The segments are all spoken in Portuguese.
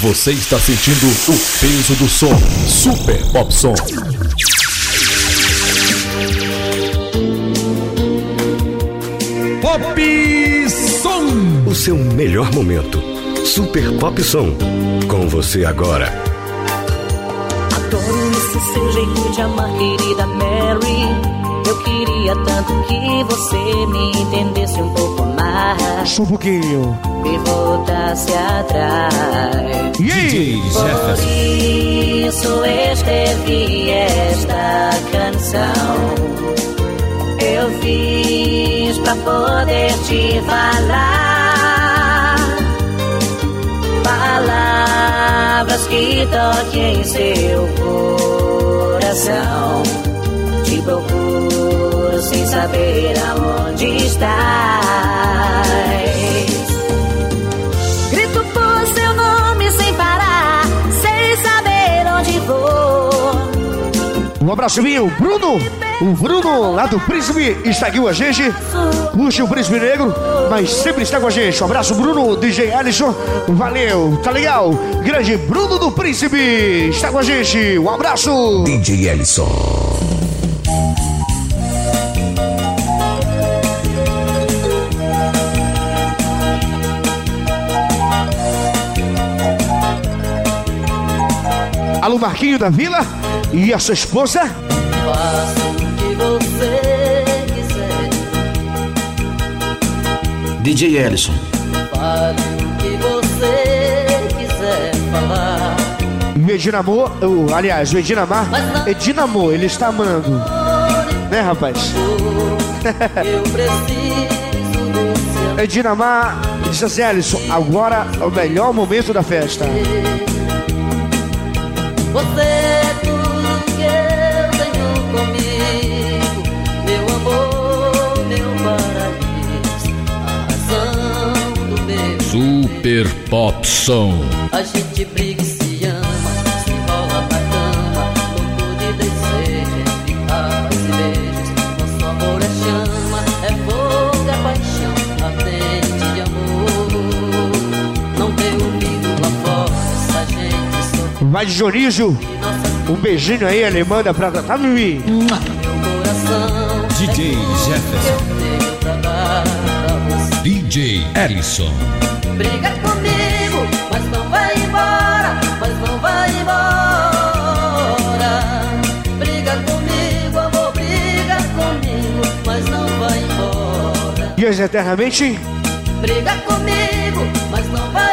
Você está sentindo o peso do som. Super Pop Som. Pop Som. O seu melhor momento. Super Pop Som. Com você agora. Adoro esse seu jeito de amar, querida Mary. Eu queria tanto que você me entendesse um pouco pouquinho. E voltasse atrás. E aí, Por isso escrevi esta canção. Eu fiz pra poder te falar. Palavras que toquem seu coração. Te procuro sem saber aonde estás. Abraço meu, Bruno. O Bruno, lá do Príncipe, está aqui com a gente. Puxa o Príncipe Negro, mas sempre está com a gente. Um abraço, Bruno, DJ Alisson. Valeu, tá legal? Grande Bruno do Príncipe está com a gente. Um abraço. DJ Ellison. Alô, Marquinho da Vila e a sua esposa. Faço o que você quiser, DJ Ellison. fale o que você quiser falar. E o Edinamor, o, aliás, o Edinamar, Edinamor, ele está amando. Né, rapaz? Eu preciso Edinamar disse assim, Alisson, agora é o melhor momento da festa. Você é tudo que eu tenho comigo, meu amor, meu paraíso, a razão do meu. Super Pop Som. A gente briga e Vai de Dionísio, um beijinho aí, ele manda pra tá, Mimi. meu coração. DJ Jefferson. DJ Ellison. Briga comigo, mas não vai embora, mas não vai embora. Briga comigo, amor, briga comigo, mas não vai embora. Dias eternamente, Briga comigo, mas não vai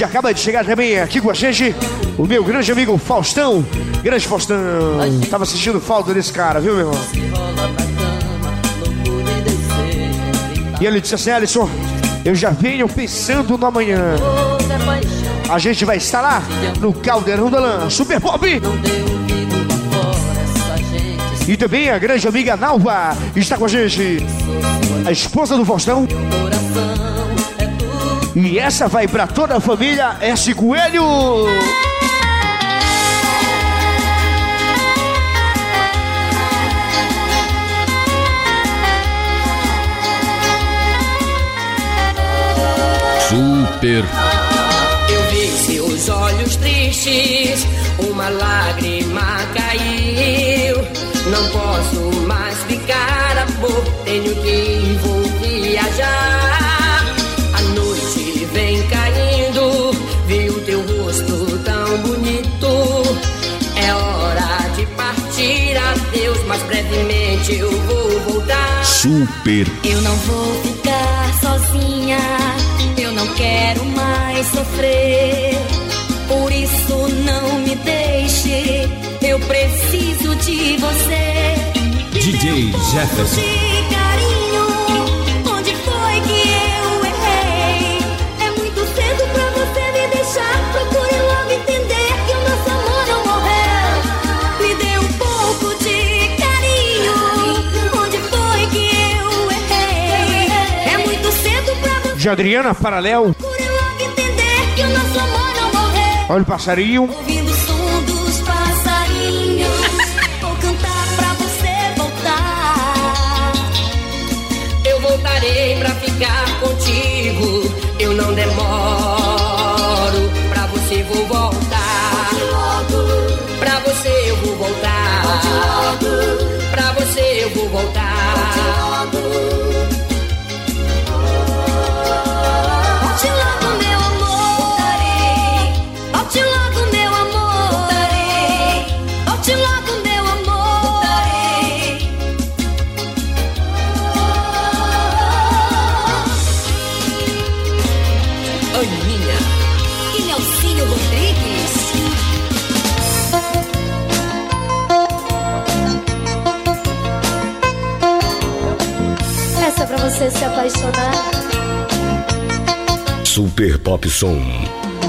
e acaba de chegar também aqui com a gente o meu grande amigo Faustão. Grande Faustão, tava assistindo falta desse cara, viu, meu irmão? E ele disse assim, Alisson, eu já venho pensando no amanhã. A gente vai estar lá no Caldeirão da Lã, Super Pop. E também a grande amiga Nalva está com a gente. A esposa do Faustão. E essa vai pra toda a família S Coelho. Super Eu vi seus olhos tristes, uma lágrima caiu. Não posso mais ficar, amor, tenho que ir, vem caindo, vi o teu rosto tão bonito. É hora de partir, adeus, mas brevemente eu vou voltar. Super. Eu não vou ficar sozinha, eu não quero mais sofrer. Por isso não me deixe, eu preciso de você. DJ Jefferson. De Adriana Paralel. Olha o passarinho. Ouvindo o som dos passarinhos, vou cantar pra você voltar. Eu voltarei pra ficar contigo. Eu não demoro. Pra você vou voltar. Pra você eu vou voltar. Pra você eu vou voltar. Super Pop Som.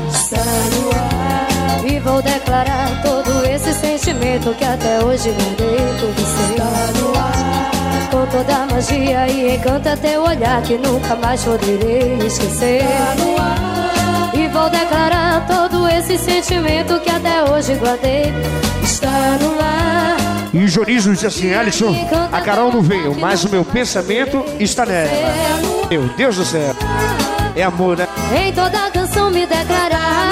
Está no ar. E vou declarar todo esse sentimento que até hoje guardei por você. Está no ar. Com toda a magia e encanta teu olhar que nunca mais poderei esquecer. Está no ar. E vou declarar todo esse sentimento que até hoje guardei. Está no ar. E o Jonísio disse assim, Alisson, a Carol não veio, mas o meu pensamento está nela. Meu Deus do céu. É amor, né? Em toda canção me declarar.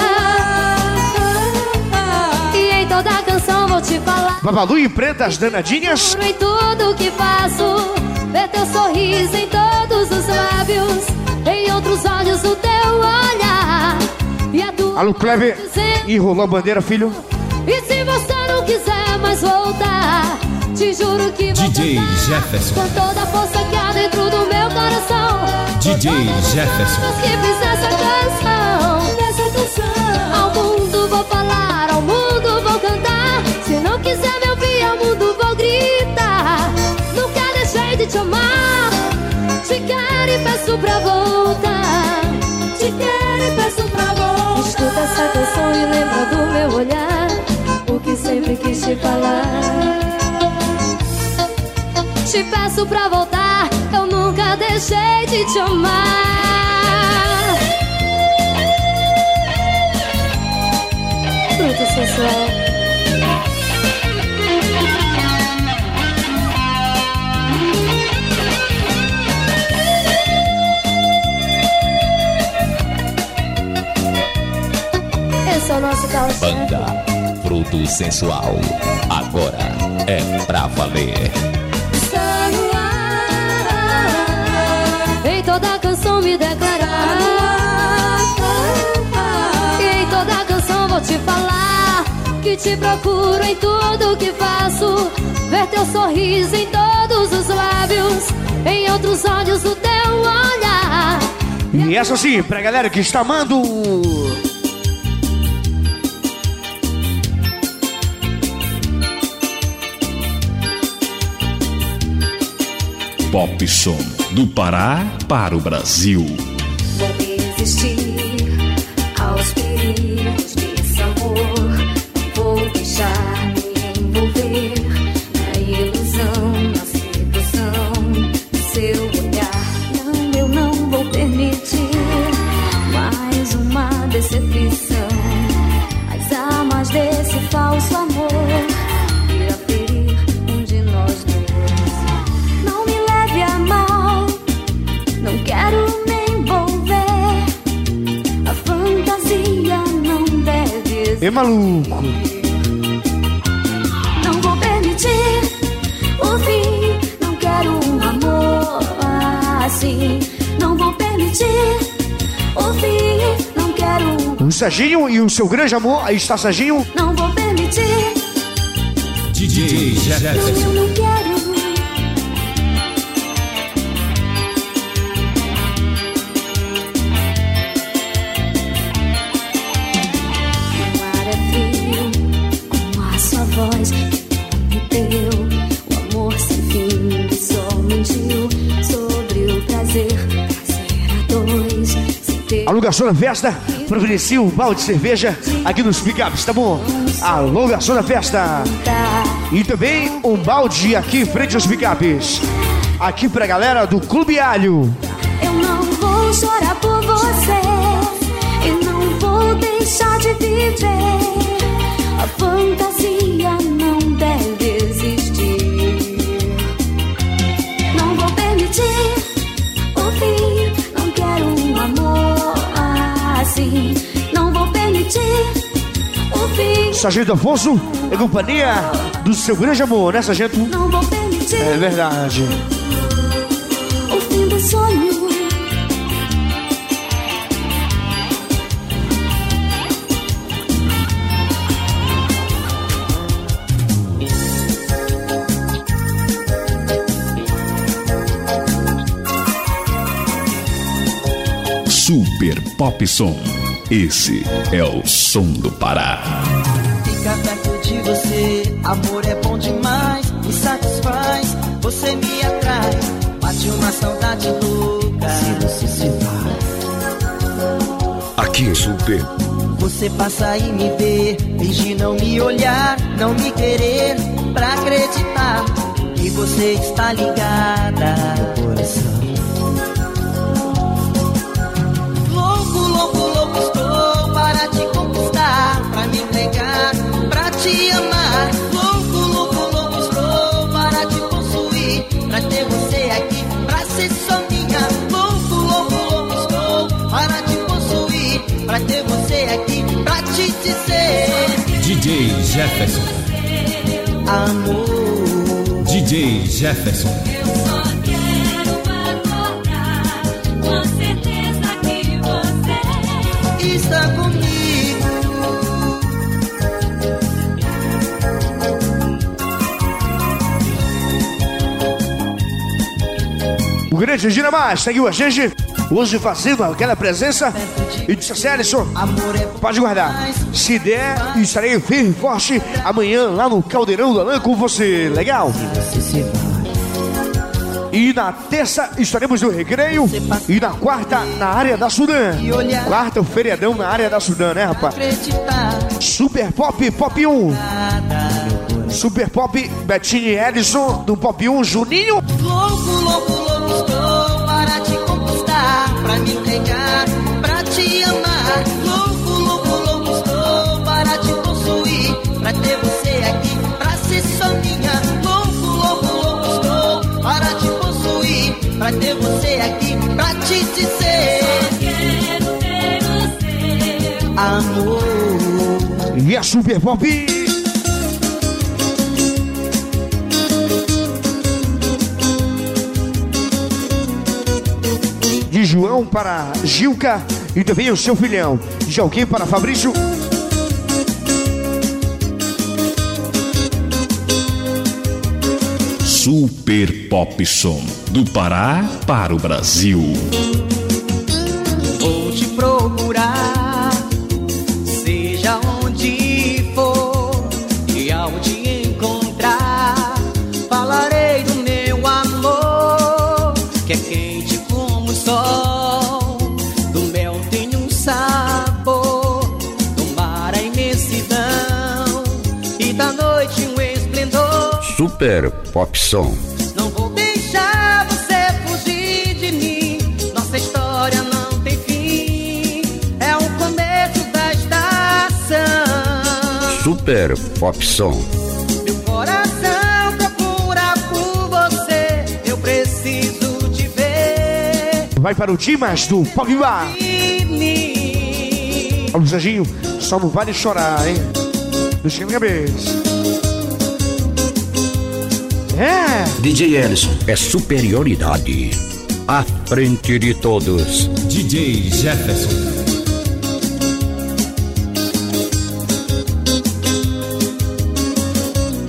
E em toda canção vou te falar. Babalu e Preta, as danadinhas. Em tudo que faço. Ver teu sorriso em todos os lábios. Em outros olhos o teu olhar. E a tua Alô, Clever. Enrolou a bandeira, filho. E se você não quiser mais voltar, te juro que vou DJ cantar Jefferson. Com toda a força que há dentro do meu coração. DJ Jefferson. que fiz essa canção. Nessa canção. Ao mundo vou falar, ao mundo vou cantar. Se não quiser me ouvir, ao mundo vou gritar. Nunca deixei de te amar. Te quero e peço pra voltar. Te quero e peço pra voltar. Escuta essa canção e lembra do meu olhar. O que sempre quis te falar. Te peço pra voltar, eu nunca deixei de te amar. Fruto sensual. Esse é o nosso carro Banda Fruto Sensual. Agora é pra valer. Canção me declarar. E em toda canção vou te falar que te procuro em tudo que faço. Ver teu sorriso em todos os lábios, em outros olhos o teu olhar. E essa sim, pra galera que está amando. Pop Som. Do Pará para o Brasil. Vou resistir aos perigos deve E maluco. Não vou permitir o fim. Não quero um amor assim. Não vou permitir o fim. Não quero um. O Serginho e o seu grande amor. Aí está Serginho. Não vou permitir. DJ Jefferson. Garçom da festa, providencia um balde de cerveja aqui nos picapes, tá bom? Alô, garçom da festa. E também um balde aqui em frente aos picapes. Aqui pra galera do Clube Alho. Eu não vou chorar por você e não vou deixar de viver. Sargento Afonso e companhia do seu grande amor, né, Sargento? Não vou permitir É verdade. o fim do sonho. Super Pop Som. Esse é o som do Pará. Ficar perto de você, amor é bom demais, me satisfaz, você me atrai, bate uma saudade louca. Se você se vai, Aqui em Super, você passa e me vê, finge não me olhar, não me querer, pra acreditar que você está ligada. Te amar. Louco, louco, louco estou para te possuir, pra ter você aqui, pra ser só minha. Louco, louco, louco estou para te possuir, pra ter você aqui, pra te dizer DJ Jefferson. amor. DJ Jefferson. Grande Dinamar seguiu a gente, hoje fazendo aquela presença. E disse assim, Alisson, pode guardar. Se der, estarei firme e forte amanhã lá no Caldeirão do Alan com você. Legal? E na terça estaremos no Recreio. E na quarta, na área da Sudã. Quarta, o feriadão na área da Sudã, né, rapaz? Super Pop, Pop 1. nada. Super Pop, Betinho e Edson, do Pop 1, Juninho. Louco, louco, louco me entregar, pra te amar. Louco, louco, louco estou para te possuir, pra ter você aqui, pra ser só minha. Louco, louco, louco estou para te possuir, pra ter você aqui, pra te dizer amor. E a Super Pop. De João para Gilca e também o seu filhão. Alguém para Fabrício. Super Pop Som. Do Pará para o Brasil. Super Pop Som. Não vou deixar você fugir de mim. Nossa história não tem fim. É o começo da estação. Super Pop Som. Meu coração procura por você. Eu preciso te ver. Vai para o Dimas do Pop Bar. Menino. Ó, Serginho, só não vale chorar, hein? Deixa na cabeça. É, DJ Ellison é superioridade. À frente de todos. DJ Jefferson.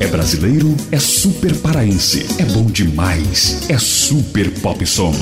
É brasileiro, é super paraense, é bom demais, é super pop som.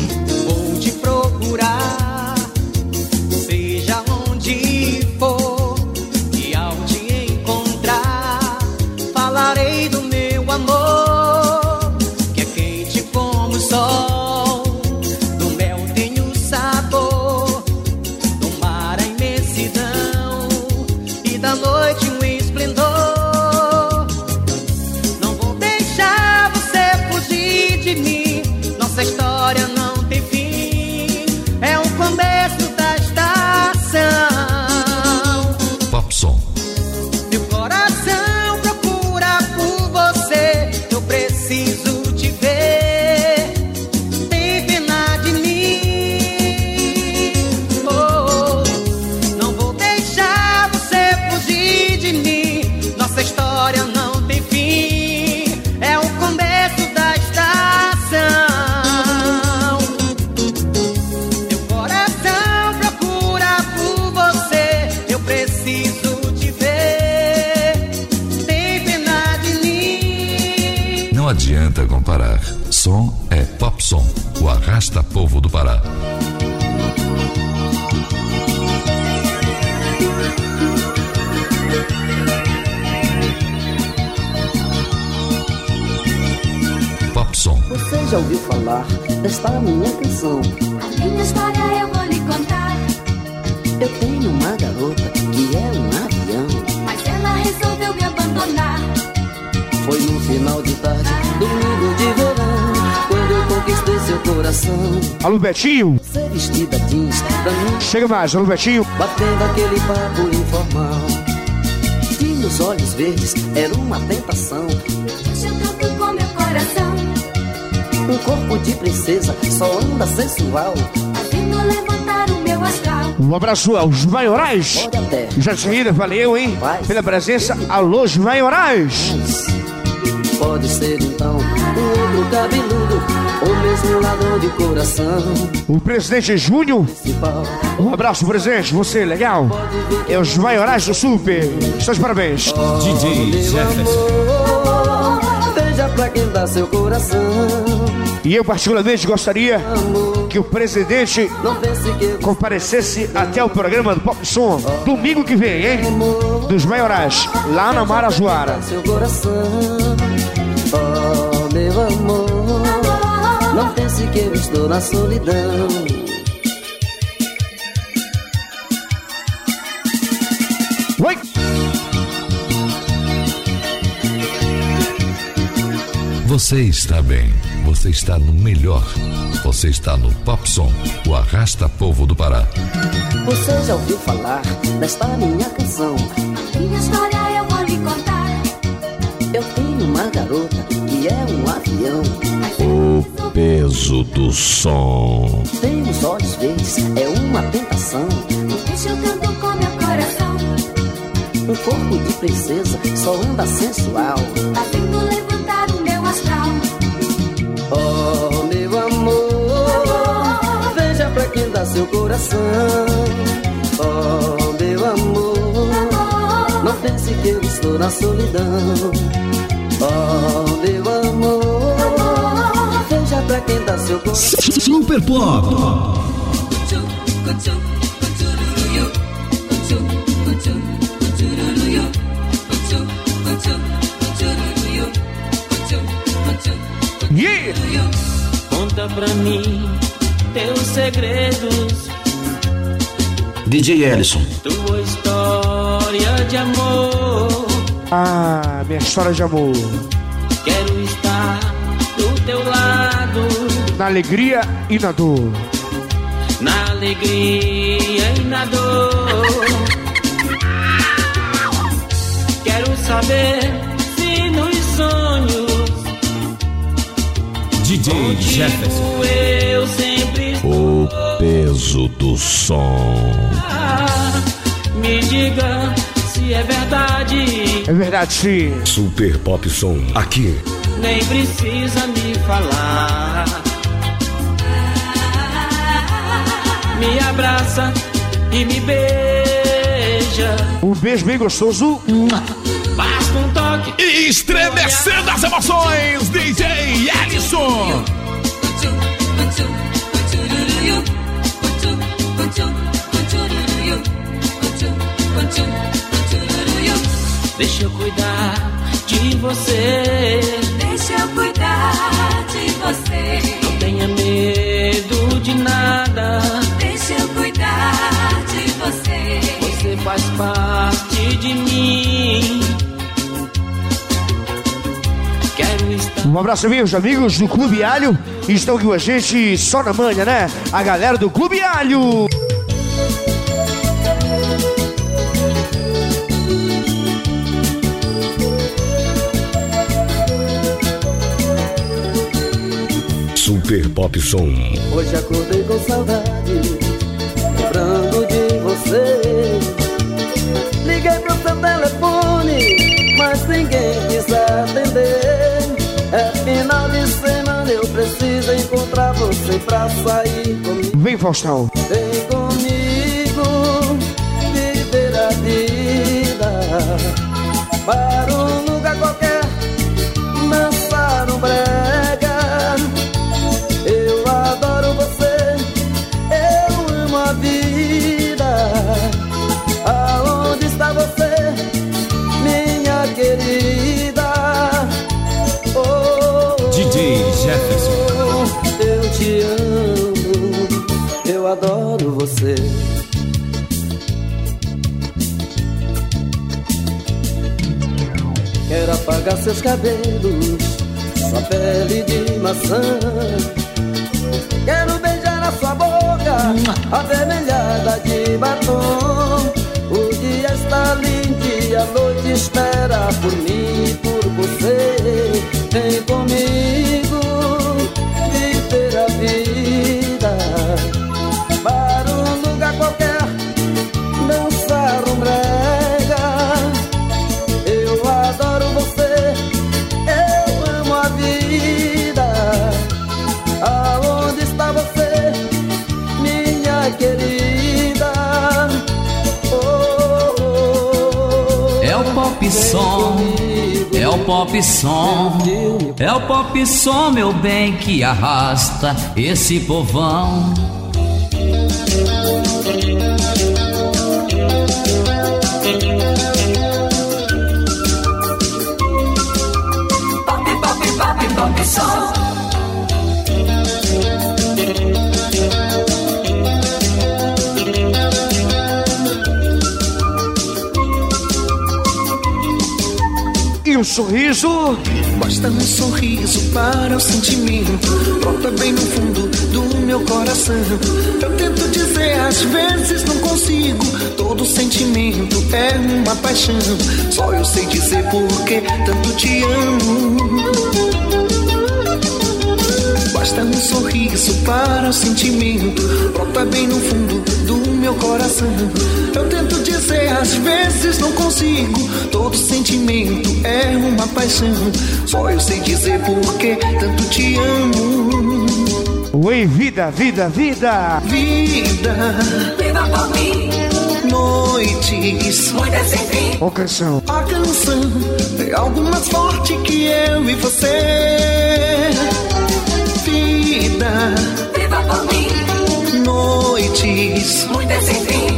Betinho. Ser vestida jeans, pra mim, Chega mais, alô, Betinho. batendo aquele papo informal. Tinha os olhos verdes, era uma tentação. Deixa eu canto com meu coração. Um corpo de princesa, só anda sensual. Fazendo levantar o meu astral. Um abraço aos maiorais. Já de seguida, valeu, hein? Pela presença, alô, os maiorais. Pode ser então um outro cabeludo, ou mesmo um ladrão de coração. O presidente Júnior. Um abraço, presidente. Você, legal? É os maiorais do Super. Estão de parabéns. DJ Jefferson. veja pra quem dá seu coração. E eu, particularmente, gostaria que o presidente comparecesse até o programa do Pop Som domingo que vem, hein? Dos maiorais, lá na Marajoara. seu coração. Que eu estou na solidão. Oi! Você está bem. Você está no melhor. Você está no Pop Som, o arrasta povo do Pará. Você já ouviu falar desta minha canção? Minha história eu vou lhe contar. Eu tenho uma garota que é um avião. O peso do som. Tem os olhos verdes, é uma tentação. Deixa eu canto com meu coração. Um corpo de princesa, só anda sensual. Fazendo levantar o meu astral. Oh, meu amor, veja pra quem dá seu coração. Oh, meu amor, não pense que eu estou na solidão. Oh, meu seu coração. Super Pop. Yeah! Conta pra mim teus segredos, DJ Ellison. tua história de amor. Ah, minha história de amor. Alegria e na dor. na alegria e na dor. Quero saber se nos sonhos DJ Jefferson. eu sempre O peso do som. Me diga se é verdade, É verdade, sim. Super Pop Som. Aqui. nem precisa me falar. Me abraça e me beija. Um beijo bem gostoso. Basta um toque. Estremecendo as emoções, DJ Ellison. Deixa eu cuidar de você. Deixa eu cuidar de você. Não tenha medo de nada. Faz parte de mim. Quero estar. Um abraço, meus amigos do Clube Alho. Estão aqui com a gente só na manhã, né? A galera do Clube Alho. Super Pop Som. Hoje acordei com saudade, pra sair comigo. Vem, Faustão. Vem comigo, viver a vida. Para um lugar qualquer, você. Quero apagar seus cabelos, sua pele de maçã. Quero beijar a sua boca, avermelhada de batom. O dia está lindo e a noite espera por mim e por você. Vem pop som, é o pop som, é o pop som, meu bem, que arrasta esse povão. O sorriso. Basta um sorriso para o sentimento. Brota bem no fundo do meu coração. Eu tento dizer, às vezes não consigo. Todo sentimento é uma paixão. Só eu sei dizer por que tanto te amo. Basta um sorriso para o sentimento. Brota bem no fundo do meu coração. Eu tento dizer, às vezes não consigo. Todo sentimento é uma paixão. Só eu sei dizer por que tanto te amo. Oi, vida, vida, vida. Vida, Viva por mim, noites. muita sem fim. Ó canção. A canção é algo mais forte que eu e você. Vida, Viva por mim, noites. muita sem fim.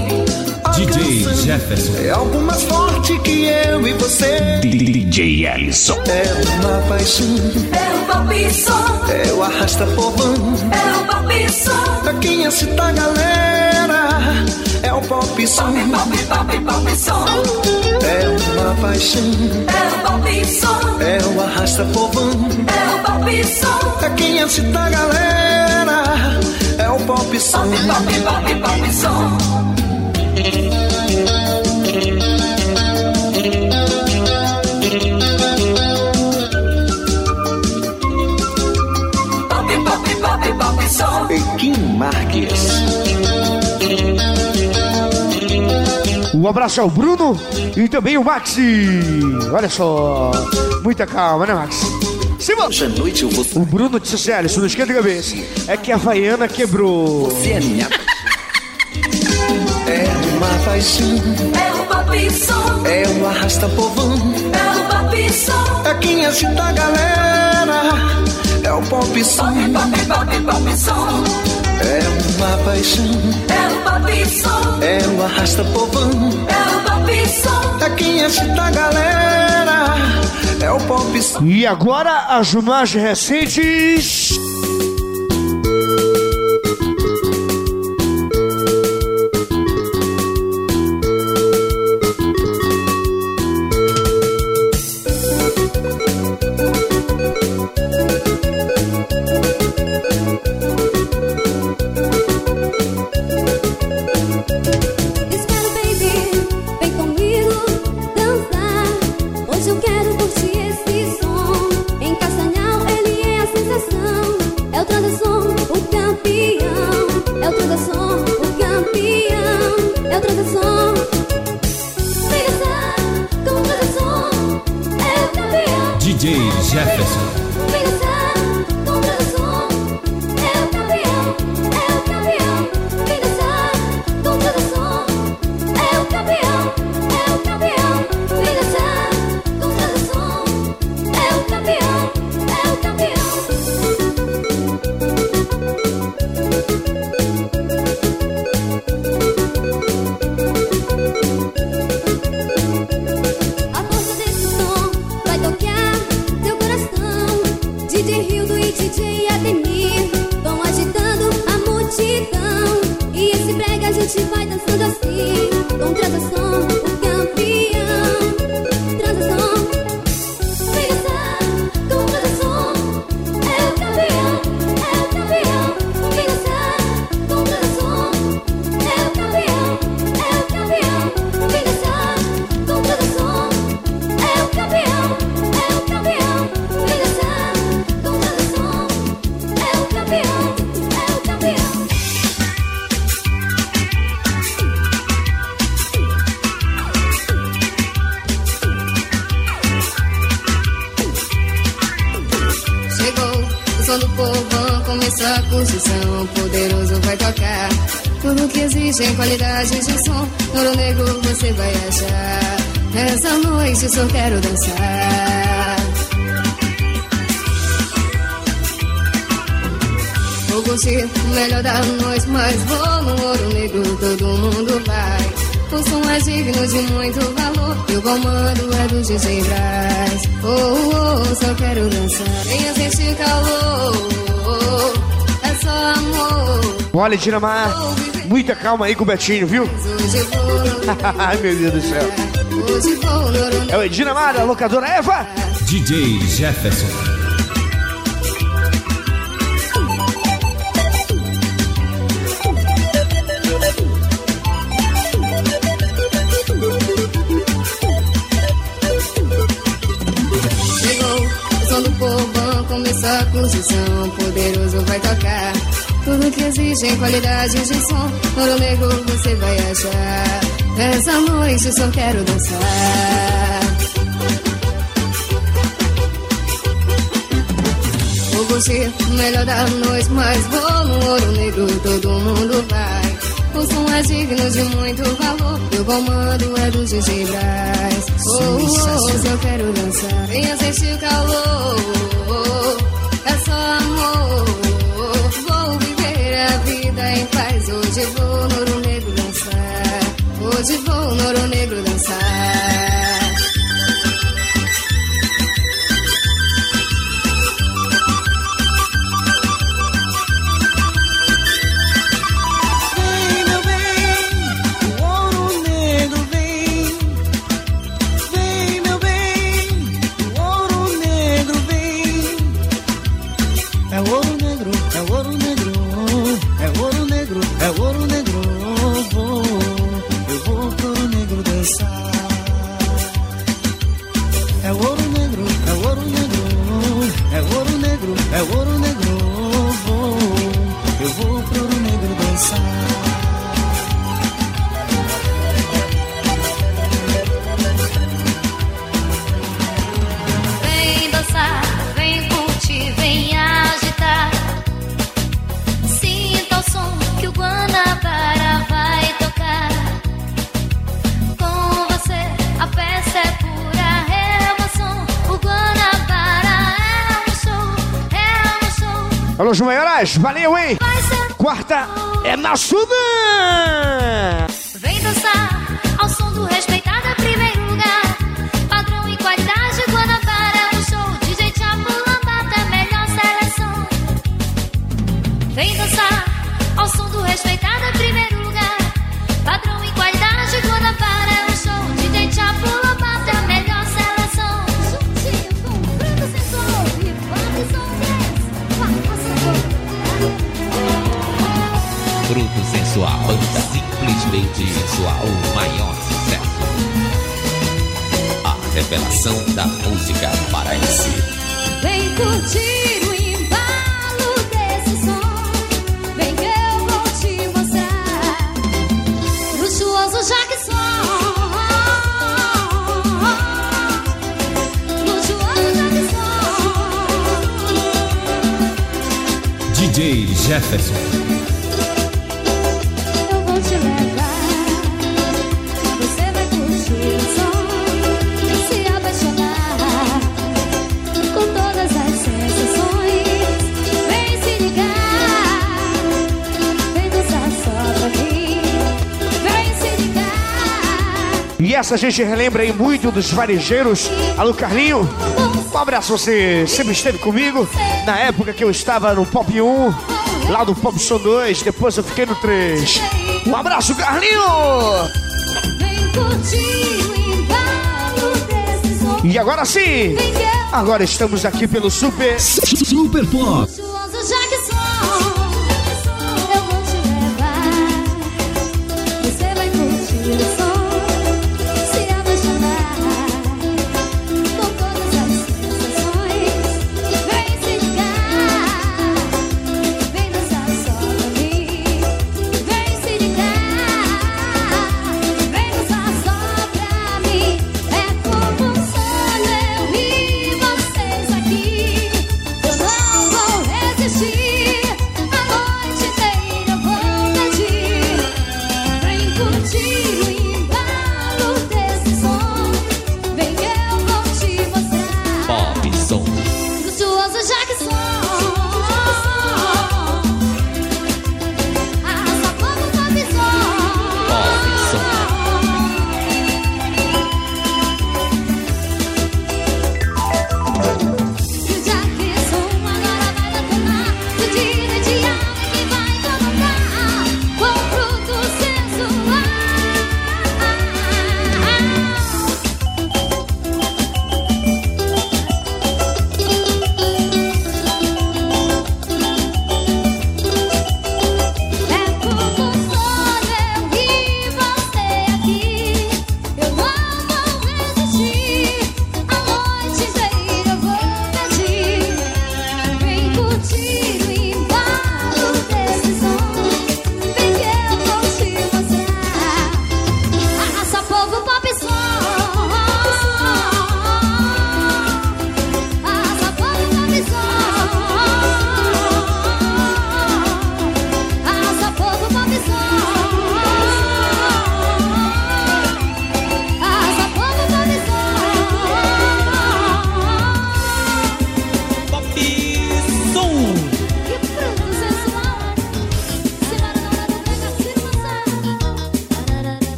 DJ Jefferson. É algo mais forte que eu e você. DJ Ellison. É uma paixão, É o pop som, é o arrasta povão. é o pop som. Pra quem excita a galera, é o pop som. Pop, pop, pop som. É uma paixão, É o pop som, é o arrasta povão. é o pop som. Pra quem excita a galera, é o pop som. Pop, pop, pop som. Pop, pop, pop, pop som. Pequim Marques. Um abraço ao Bruno e também o Maxi. Olha só. Muita calma, né, Max? Cima. Hoje à noite eu vou O Bruno disse assim, Alisson, não esquenta a cabeça. É que a Havaiana quebrou. ser a minha. É uma paixão, É o pop som, é o arrasta povão. é o pop som. É quem excita a galera, é o pop som. Pop, pop, pop som. É uma paixão, É o pop som, é o arrasta povão. É quem a galera, é o pop. E agora as mais recentes. Só quero dançar. Vou curtir o melhor da noite, mas vou no ouro negro, todo mundo vai. O som é digno de muito valor e o comando é do DJ Braz. Oh, oh, oh, só quero dançar. Venha sentir calor, é só amor. Olha, Dinamar, muita calma aí com o Betinho, viu? Ai, meu Deus do céu. É o Dinamar, a locadora Eva. DJ Jefferson. Chegou o som do povão, começou a construção. Poderoso vai tocar. Tudo que exige em qualidade de som. Ouro negro você vai achar. Essa noite só quero dançar. Vou curtir o melhor da noite, mas vou no ouro negro, todo mundo vai. O som é digno de muito valor, o comando é do DJ Braz. Oh, oh, oh, se eu quero dançar, venha sentir calor, é só amor. Vou viver a vida em paz, hoje vou no ouro negro dançar. Hoje vou no ouro negro dançar. Essa a gente relembra aí muito dos varejeiros. Alô, Carlinho. Um abraço, você sempre esteve comigo. Na época que eu estava no Pop 1, lá do Pop Som 2, depois eu fiquei no 3. Um abraço, Carlinho! E agora sim, agora estamos aqui pelo Super Super Pop.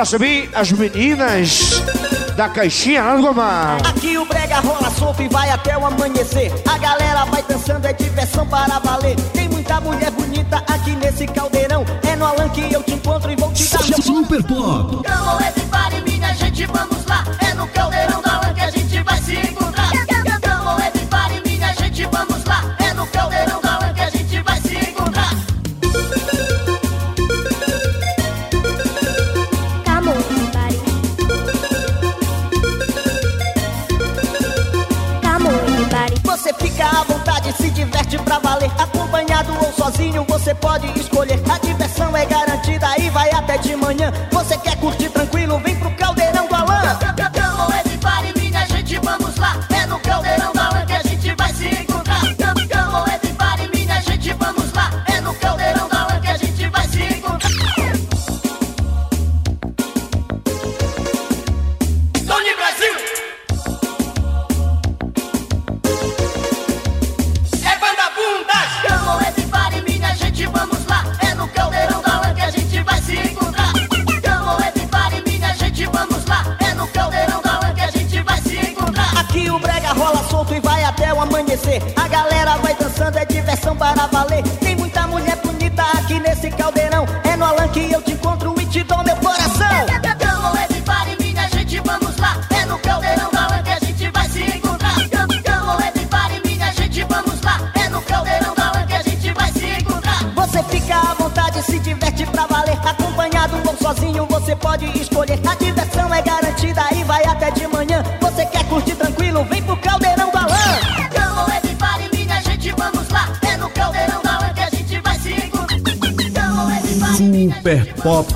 Abraço bem às meninas da caixinha lá do Gomar. Aqui o brega rola solto e vai até o amanhecer. A galera vai dançando, é diversão para valer. Tem muita mulher bonita aqui nesse caldeirão. É no Alan que eu te encontro e vou te dar meu Super Pop. Cão, everybody, minha gente, vamos lá. É no manhã. Você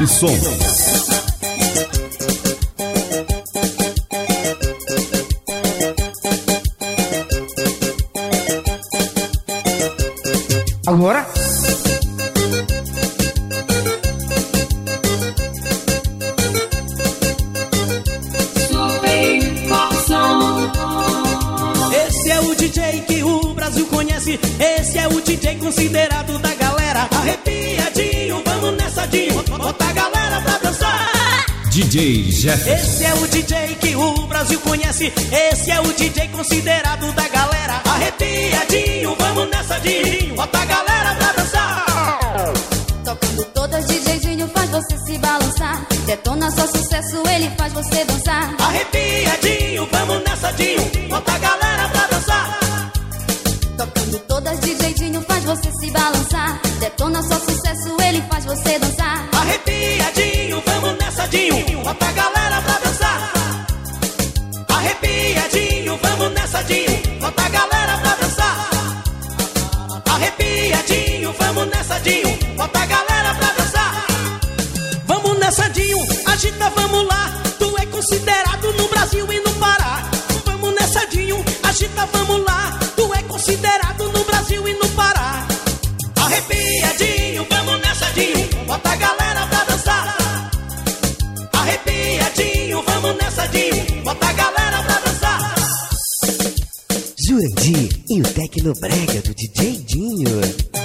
Som. Jefferson. Esse é o DJ que o Brasil conhece. Esse é o DJ considerado da galera. Arrepiadinho, vamos nessa, Dinho. Bota a galera pra dançar. Tocando todas, DJzinho faz você se balançar. Detona só sucesso, ele faz você dançar. Arrepiadinho, vamos nessa, Dinho. Bota a galera pra dançar. Tocando todas, DJzinho faz você se balançar. Detona só sucesso, ele faz você dançar. Arrepiadinho, vamos nessa, Dinho. Bota a galera pra dançar. Vamos nessa, Dinho. Agita, vamos lá. Tu é considerado no Brasil e no Pará. Vamos nessa, Dinho. Agita, vamos lá. Tu é considerado no Brasil e no Pará. Arrepiadinho, vamos e o Tecnobrega do DJ Dinho.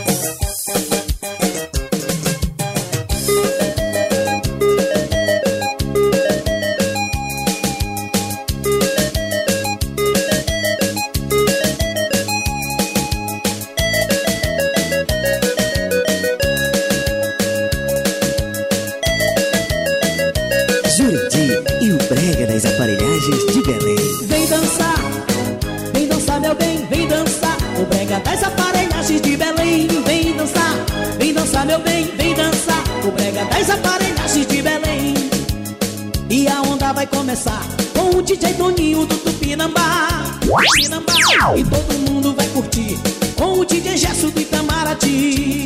E todo mundo vai curtir com o DJ Gesso do Itamaraty.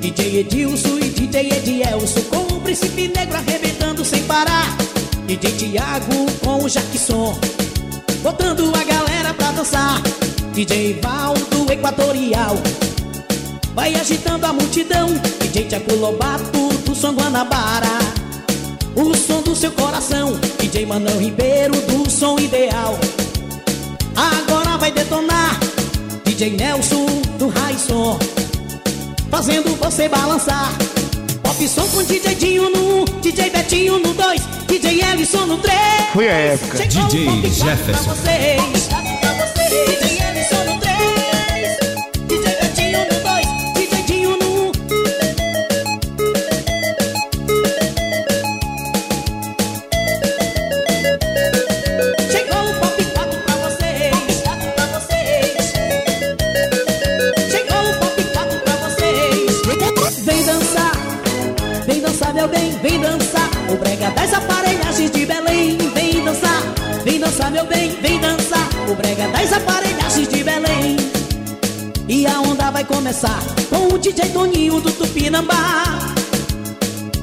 DJ Edilson e DJ Edielson com o Príncipe Negro arrebentando sem parar. DJ Tiago com o Jackson botando a galera pra dançar. DJ Val do Equatorial vai agitando a multidão. DJ Tiago Lobato do Som Guanabara o som do seu coração. DJ Manão Ribeiro do som ideal. Vai detonar DJ Nelson do Raison. Fazendo você balançar. Pop som com DJ Dinho no 1, DJ Betinho no 2, DJ Ellison no 3. Foi a época. Chegou DJ o Pop 4 Jefferson. Dançar, meu bem, vem dançar. O brega das aparelhagens de Belém. E a onda vai começar com o DJ Toninho do Tupinambá.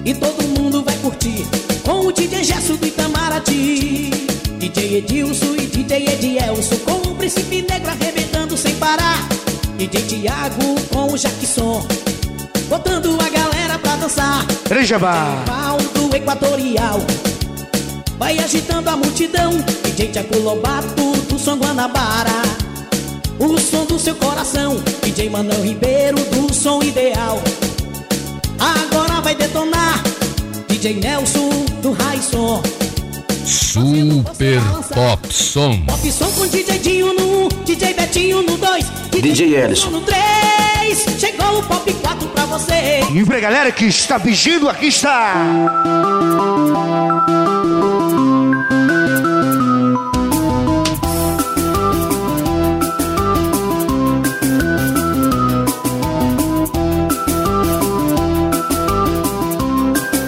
E todo mundo vai curtir com o DJ Gesso do Itamaraty. DJ Edilson e DJ Edielson com o Príncipe Negro arrebentando sem parar. DJ Tiago com o Jackson botando a galera pra dançar. Trejabá. do Equatorial vai agitando a multidão. DJ Tiago Lobato do Som Guanabara. O som do seu coração, DJ Manão Ribeiro do som ideal. Agora vai detonar DJ Nelson do Raison. Super Pop Som. Pop som com DJ Dinho no 1, DJ Betinho no 2, DJ Ellison. no 3. Chegou o Pop 4 pra você. E pra galera que está pedindo, aqui está.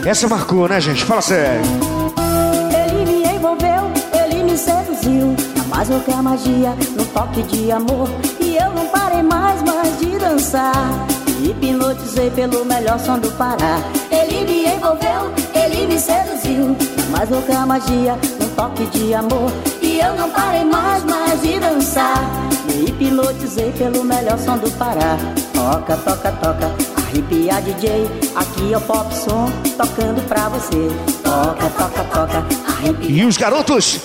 Essa marcou, né, gente? Fala sério. Ele me envolveu, ele me seduziu. Mas eu quero magia no toque de amor. E eu não parei mais, mais de dançar. Me hipnotizei pelo melhor som do Pará. Ele me envolveu, ele me seduziu. Mas eu quero magia no toque de amor. E eu não parei mais, mais de dançar. Me hipnotizei pelo melhor som do Pará. Toca, toca, toca. Arrepia DJ, aqui é o pop som tocando pra você. Toca, toca, toca. Arrepia. E os garotos,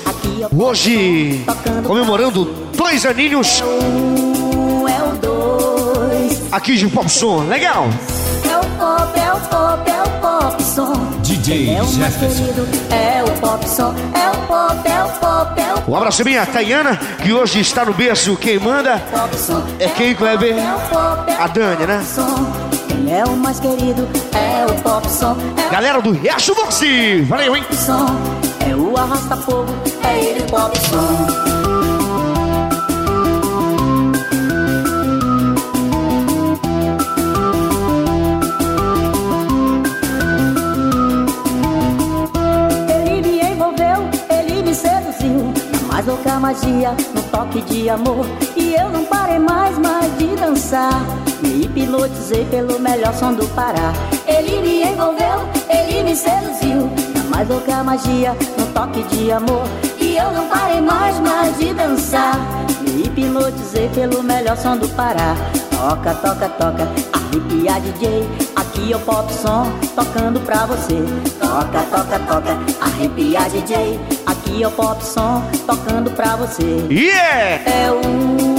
hoje, comemorando dois aninhos Um é o dois. aqui de Pop Som. Legal? É o pop, é o pop, é o pop som. DJ É o mais Jefferson. querido, é o pop som. É o pop, é o pop, é o Um abraço minha Tayana, que hoje está no berço. Quem manda pop é quem, Kleber? É o pop, é A Dani, né? É o mais querido, é o pop som. É Galera do Riacho Doce. Valeu, hein? som. É o arrasta-fogo, é ele o pop som. Ele me envolveu, ele me seduziu Na mais louca magia, no toque de amor E eu não parei mais, mais de dançar. Me hipnotizei pelo melhor som do Pará. Ele me envolveu, ele me seduziu. Na mais louca magia, no toque de amor. E eu não parei mais, mais de dançar. Me hipnotizei pelo melhor som do Pará. Toca, toca, toca, arrepia DJ Aqui é o pop som, tocando pra você. Toca, toca, toca, arrepia DJ Aqui é o pop som, tocando pra você. Yeah! É um,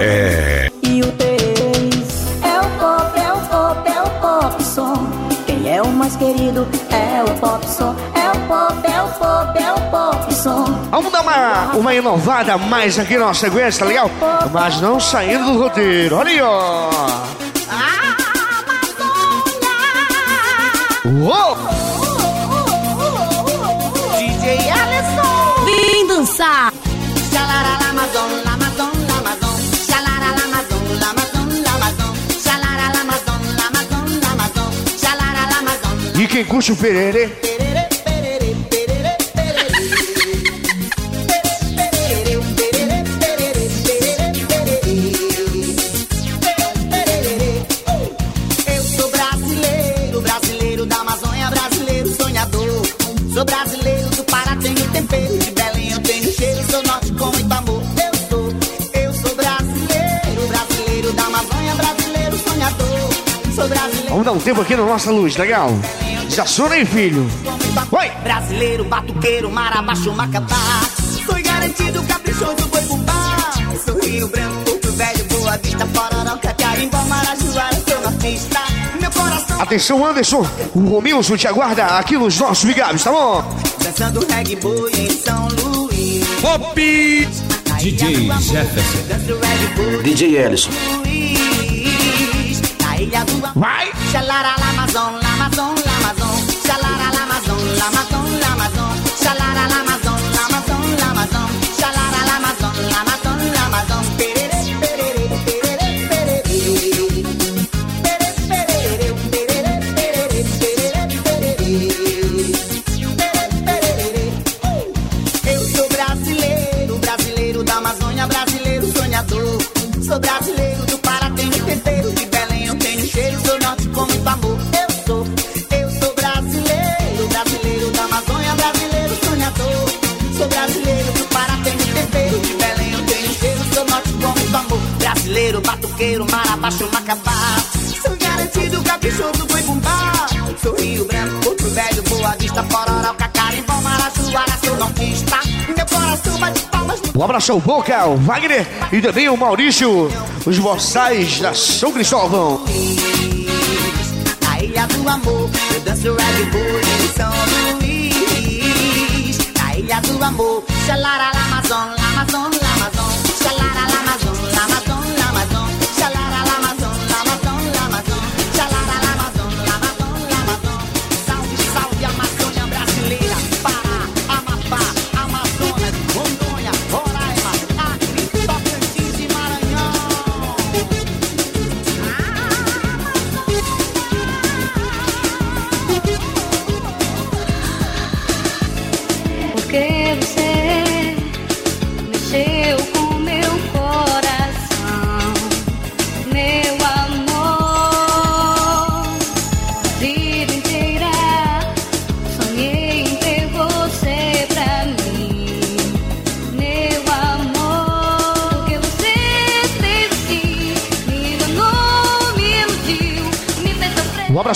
é É. e o três É o pop, é o pop, é o pop som Quem é o mais querido é o pop som É o pop, é o pop, é o pop som Vamos dar uma, uma inovada mais aqui na nossa sequência, tá legal? Mas não saindo do roteiro. Olha aí, ó. Uou! DJ Alisson. Vem dançar. Xalara, lamazon, E quem curte o pererê? Eu sou brasileiro, brasileiro da Amazônia, brasileiro sonhador. Sou brasileiro do Pará, tenho tempero. De Belém eu tenho cheiro, sou norte com muito amor. Eu sou, eu sou brasileiro, brasileiro da Amazônia, brasileiro sonhador. Sou brasileiro Vamos dar um tempo aqui na nossa luz, legal? Já sou aí, filho. Oi! Brasileiro, batuqueiro, marabaixo, macabá. Sou garantido, caprichoso, boi bumbá. Sou Rio Branco, Porto Velho, Boa Vista, Pororoca, Carimbó, Marajoara, sou nortista. Meu coração Atenção, Anderson. O Romilson te aguarda aqui nos nossos bigados, tá bom? dançando reggae boi em São Luís. Pop! DJ Jefferson. DJ Ellison. Luís. Na ilha do Amor. Vai! Xalara, Lamazon, Lamazon, Lamazon. Xalara, la mató. Abraço ao Boca, o Wagner e também o Maurício, os boçais da São Cristóvão.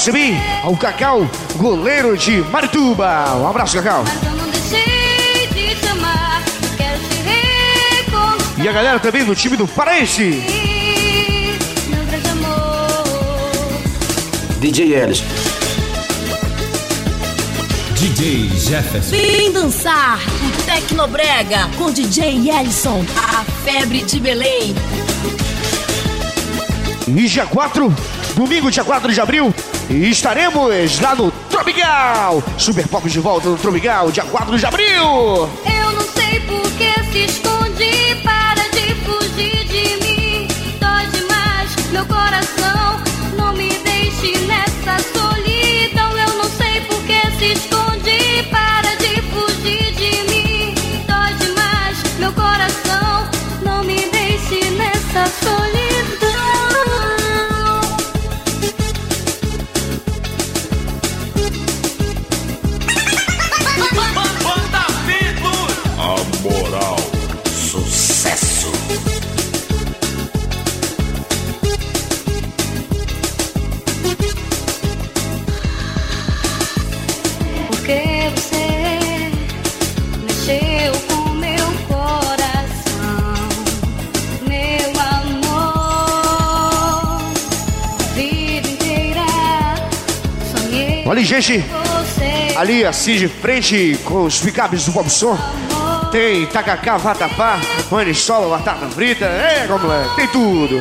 Um mim, ao Cacau, goleiro de Marituba. Um abraço, Cacau. E a galera também do time do Paraense. DJ Ellison. DJ Jefferson. Vem dançar o Tecnobrega com DJ Ellison, a febre de Belém. E dia 4, domingo, dia 4 de abril, estaremos lá no Tropical. Super Pop de volta no Tropical, dia 4 de abril. Eu não sei por que se esconde, para de fugir de mim. Dói demais meu coração, não me deixe nessa solidão. Eu não sei por que se esconde, para de fugir de mim. Dói demais meu coração, não me deixe nessa solidão. Olha gente. Ali, assim, de frente com os picapes do Popson. Tem tacacá, vatapá, maniçola, batata frita. É, como é? Tem tudo.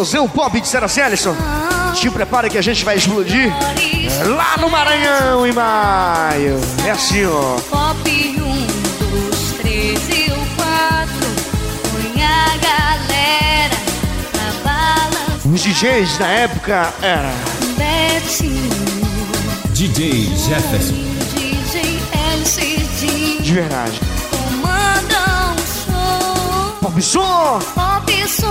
Explosão Pop de Sarah Sellison. Assim, te prepara que a gente vai explodir lá no Maranhão em maio. É assim, ó. Pop 1, 2, 3 e o 4. Põe a galera na bala. Os DJs da época era. Betinho. DJ Jefferson. DJ LCD. De verdade. Pop Som. Pop é só...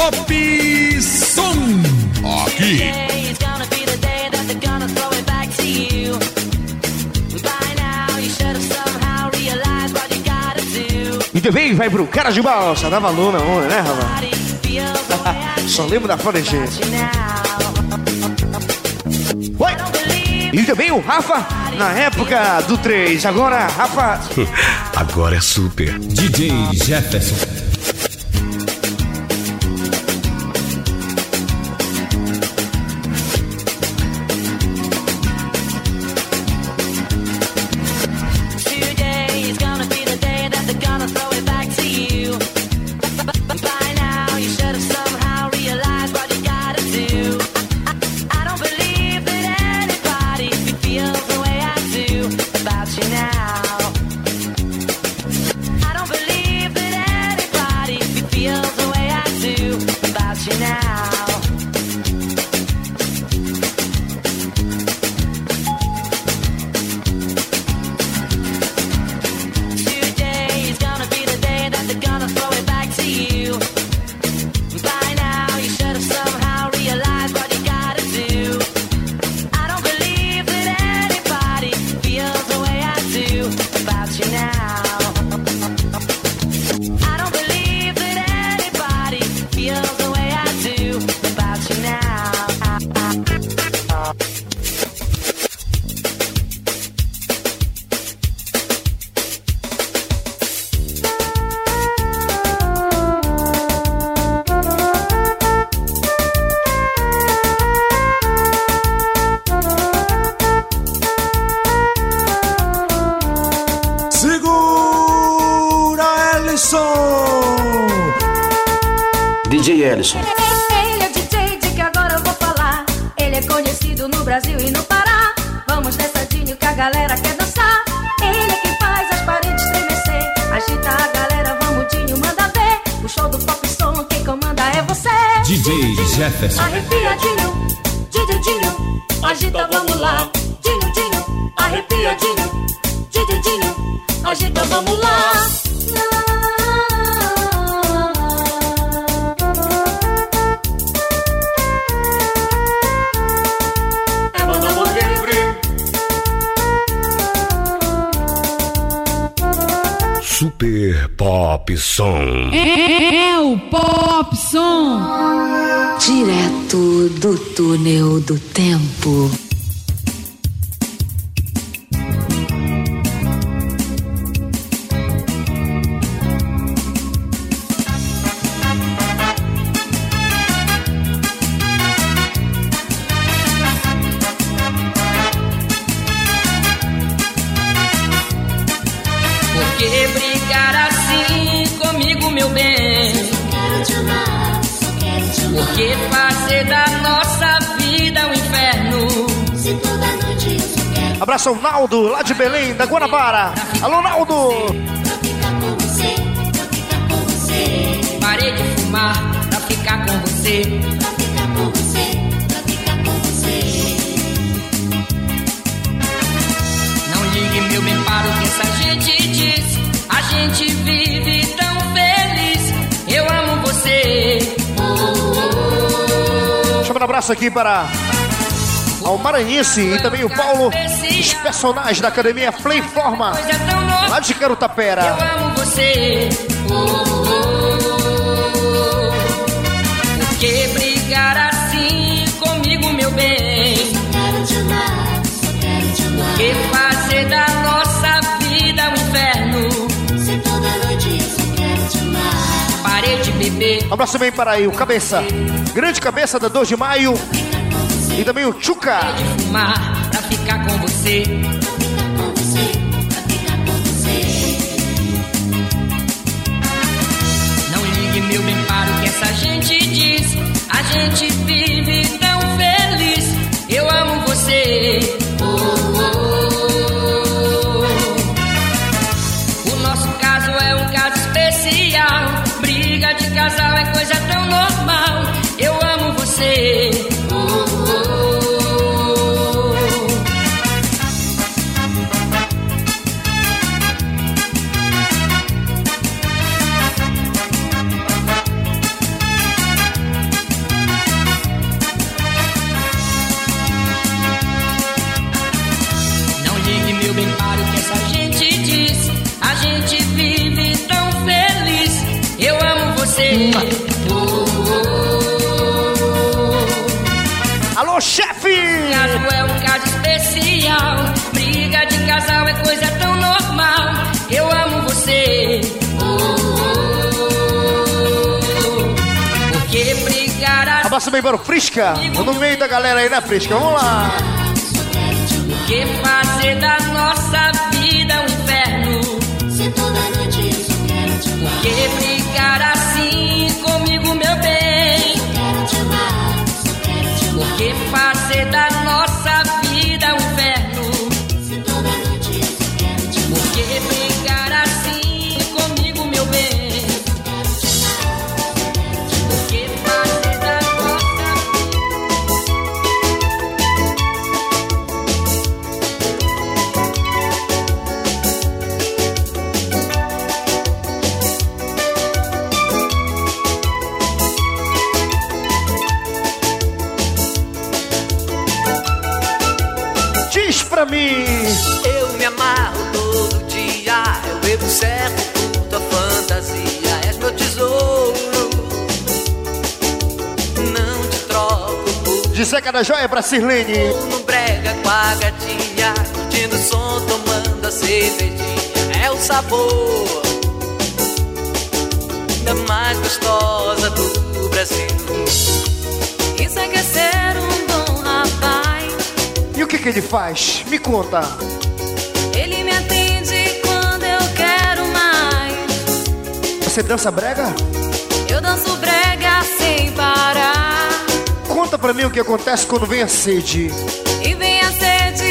Pop Som. Aqui. E também vai pro cara de balsa, dava luna onda, né, Rafa? Só lembro da florescência. Oi! E também o Rafa, na época do 3. Agora, Rafa. Agora é super. DJ Jefferson. Por que fazer da nossa vida um inferno? Se toda noite eu só quero Abraço ao Naldo, lá de Belém, da Guanabara. Alô, Naldo! ficar com você, pra ficar com você. Parei de fumar pra ficar com você. Pra ficar com você, pra ficar com você. Não ligue meu bem para o que essa gente diz. A gente vive abraço aqui para ao Maranhense e também o Paulo, os personagens da Academia Play Forma, lá de Carutapera. Eu amo você. Por que brigar assim comigo, meu bem? Quero te amar, só quero te amar. Por que fazer da nossa vida um inferno? Se toda noite eu só quero te amar. Parei de beber. Um abraço também para aí o Cabeça, grande cabeça da 2 de maio. E também o Chuca. fumar pra ficar com você. Não ligue meu bem para o que essa gente diz. A gente vive tão feliz. Eu amo você. Abraço também para o Frisca, no meio da galera aí, né, Frisca? Vamos lá! Amarro todo dia, eu bebo certo, curto a fantasia, és meu tesouro. Não te troco por De Zeca da Joia pra Sirlene. no brega com a gatinha, curtindo o som, tomando a cervejinha. É o sabor da mais gostosa do Brasil. Isso é que é ser um bom rapaz. E o que que ele faz? Me conta. Você dança brega? Eu danço brega sem parar. Conta pra mim o que acontece quando vem a sede. E vem a sede,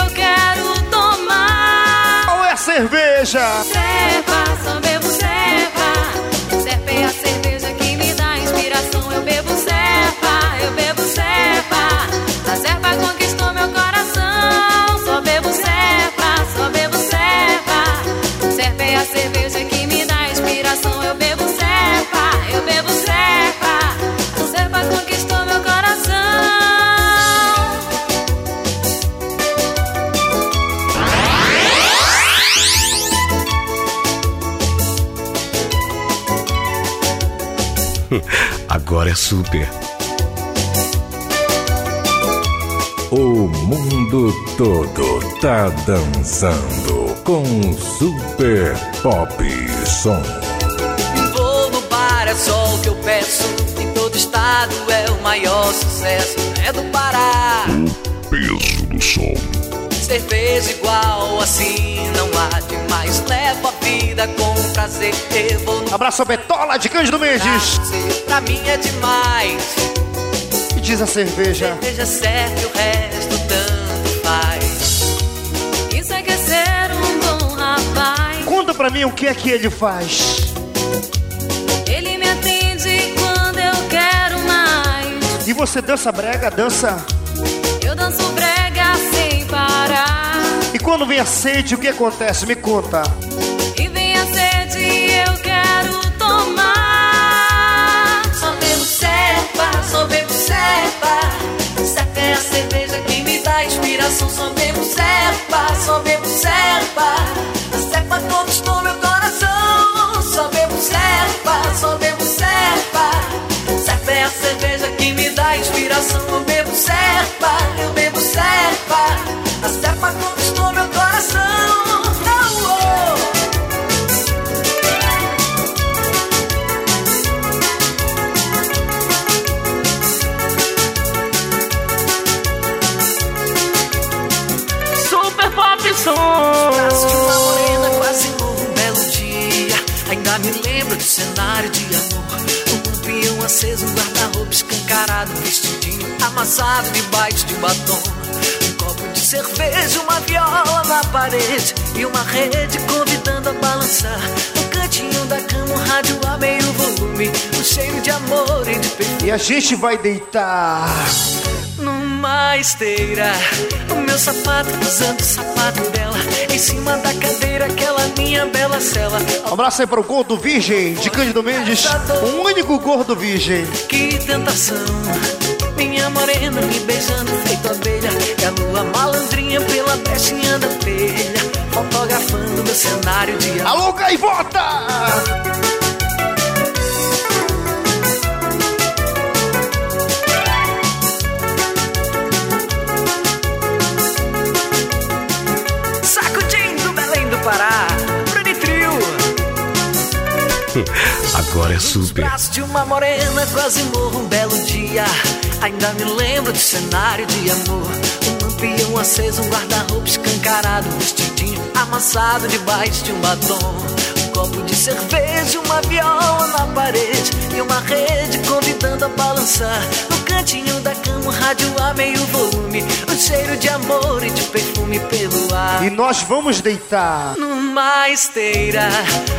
eu quero tomar. Qual é a cerveja? Agora é super. O mundo todo tá dançando com Super Pop Som. Vou no bar, é só o que eu peço. Em todo estado é o maior sucesso. É do Pará. Peso do som. Cerveja igual assim não há demais. Levo a vida com prazer. No Abraço a Betola de Cândido Mendes. pra mim é demais. E diz a cerveja. Cerveja serve, o resto tanto faz. Isso é que ser um bom rapaz. Conta pra mim o que é que ele faz. Ele me atende quando eu quero mais. E você dança brega, dança. Eu danço brega quando vem a sede, o que acontece? Me conta. E vem a sede eu quero tomar. Só bebo serpa, só bebo serpa. Serpa é a cerveja que me dá inspiração. Só bebo serpa, só bebo serpa. Serpa conquistou meu coração. Só bebo serpa, só bebo serpa. Serpa é a cerveja que me dá inspiração. Eu bebo serpa, eu bebo de amor. Um lampião aceso, um guarda-roupa escancarado Um vestidinho amassado debaixo de batom. Um copo de cerveja, uma viola na parede E uma rede convidando a balançar. No cantinho da cama, um rádio a meio volume Um cheiro de amor e de perfume. E a gente vai deitar. Numa esteira. O meu sapato usando o sapato dela. Em cima da cadeira, aquela minha bela cela. Um abraço aí pro gordo virgem de Cândido Mendes. O único gordo virgem. Que tentação. Minha morena me beijando feito abelha. E a lua malandrinha pela brechinha da telha. Fotografando meu cenário de. Alô, gaivota! Agora é super. braços de uma morena, quase morro um belo dia. Ainda me lembro do cenário de amor. Um lampião aceso, um guarda-roupa escancarado, um vestidinho amassado debaixo de um batom. Um copo de cerveja, uma viola na parede e uma rede convidando a balançar. No cantinho da um rádio a meio volume, um cheiro de amor e de perfume pelo ar E nós vamos deitar. numa esteira.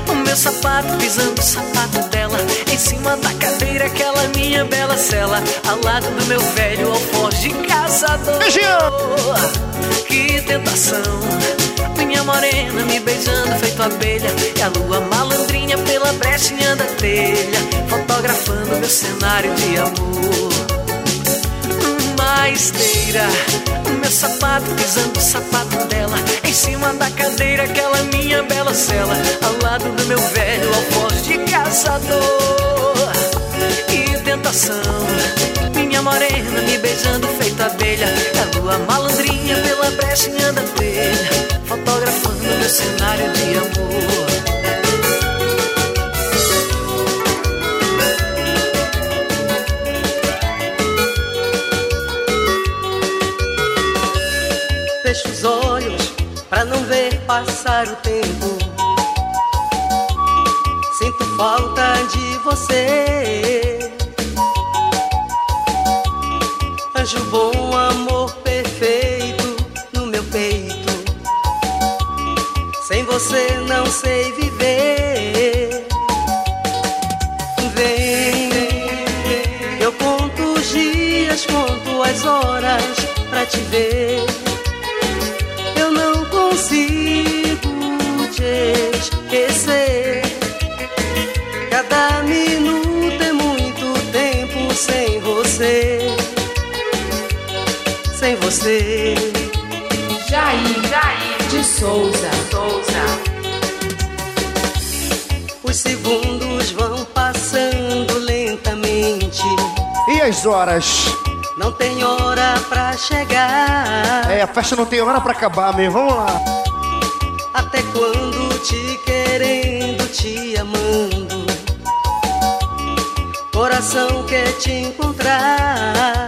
O meu sapato pisando o sapato dela. Em cima da cadeira, aquela minha bela cela. Ao lado do meu velho alforje caçador. Que tentação. Minha morena me beijando feito abelha. E a lua malandrinha pela brechinha da telha. Fotografando meu cenário de amor numa esteira. Meu sapato pisando o sapato dela. Em cima da cadeira, aquela minha bela cela. Ao lado do meu velho alfoz de caçador. Que tentação. Minha morena me beijando feito abelha. A lua malandrinha pela brechinha da telha. Fotografando meu cenário de amor. Passar o tempo. Sinto falta de você. Anjo bom, amor perfeito no meu peito. Sem você não sei viver. Você. Jair, Jair de Souza, Souza. Os segundos vão passando lentamente. E as horas? Não tem hora pra chegar. É, a festa não tem hora pra acabar, meu. Vamos lá. Até quando te querendo, te amando. Coração quer te encontrar.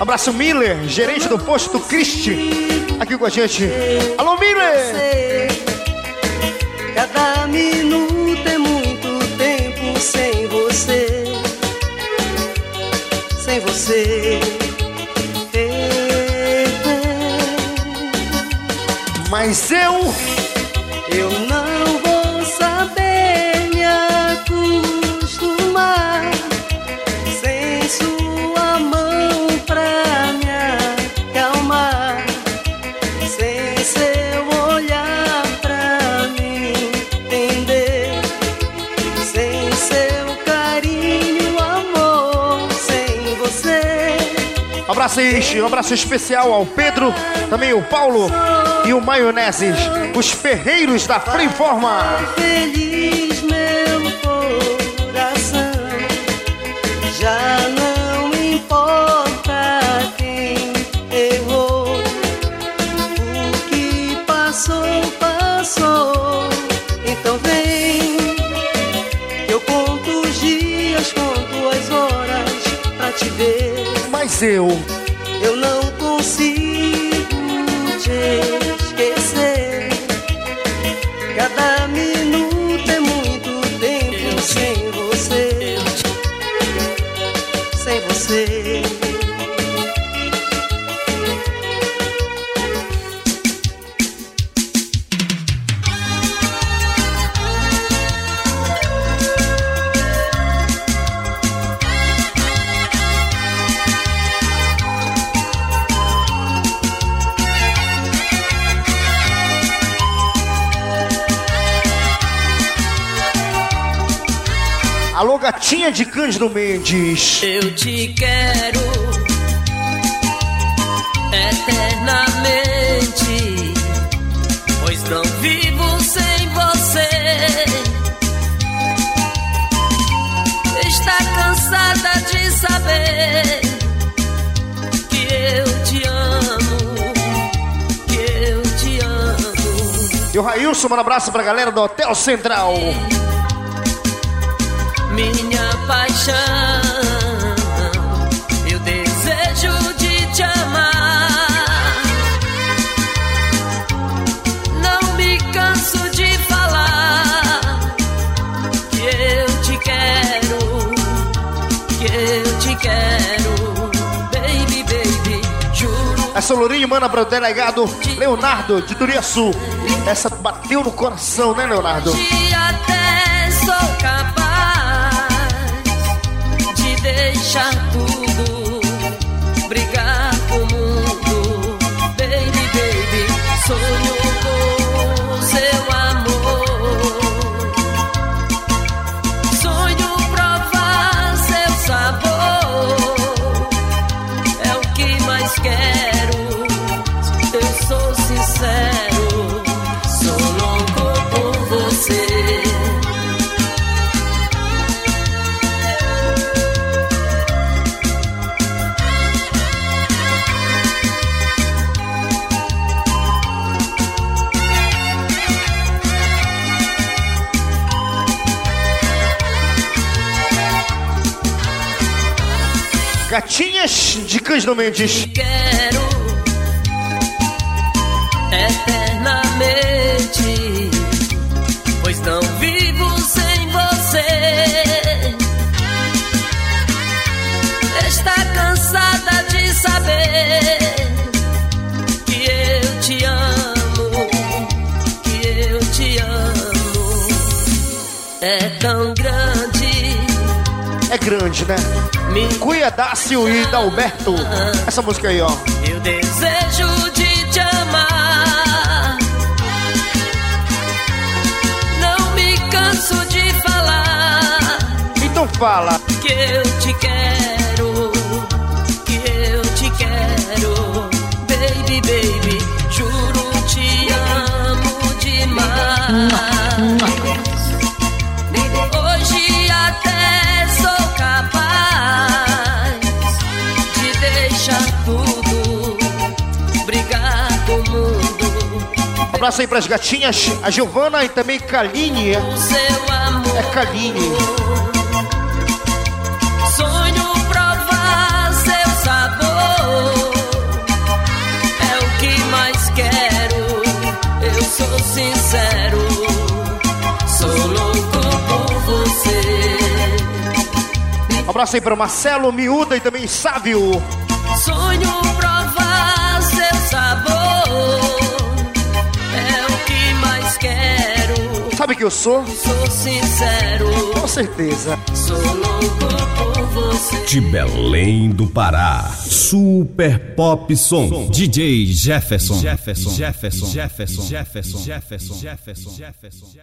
Abraço Miller, gerente do posto Cristi, aqui com a gente. Alô Miller! Cada minuto é muito tempo sem você. Sem você. Mas eu. Eu não Um abraço, aí, um abraço especial ao Pedro, também o Paulo e o Maioneses, os ferreiros da Freeforma. Feliz meu coração, já não importa quem errou, o que passou, passou. Então vem, eu conto os dias, conto as horas pra te ver. Mas eu, eu não Cândido Mendes. Eu te quero eternamente, pois não vivo sem você. Está cansada de saber que eu te amo, que eu te amo. E o Railson, manda um abraço pra galera do Hotel Central. minha paixão. Eu desejo de te amar. Não me canso de falar que eu te quero, que eu te quero, baby, baby. Juro. Essa Lourinho manda para o delegado Leonardo de Turiaçu. Essa bateu no coração, né, Leonardo? Deixar tudo, brigar com o mundo, baby, baby, sonho Gatinhas de Cândido Mendes. Quero eternamente, pois não vivo sem você. Está cansada de saber que eu te amo, que eu te amo. É tão grande. É grande, né? Cunha Dácio e Dalberto. Essa música aí, ó. Eu desejo de te amar. Não me canso de falar Então fala. que eu abraço aí pras gatinhas, a Giovana e também Kaline. É Kaline. Sonho provar seu sabor. É o que mais quero. Eu sou sincero. Sou louco por você. Um abraço aí para Marcelo, Miúda e também Sávio. Sonho provar Sabe que eu sou? Sou sincero. Com certeza. Sou louco por você. De Belém do Pará, Super Pop Som, DJ Jefferson. Jefferson. Jefferson. Jefferson. Jefferson. Jefferson. Jefferson. Jefferson.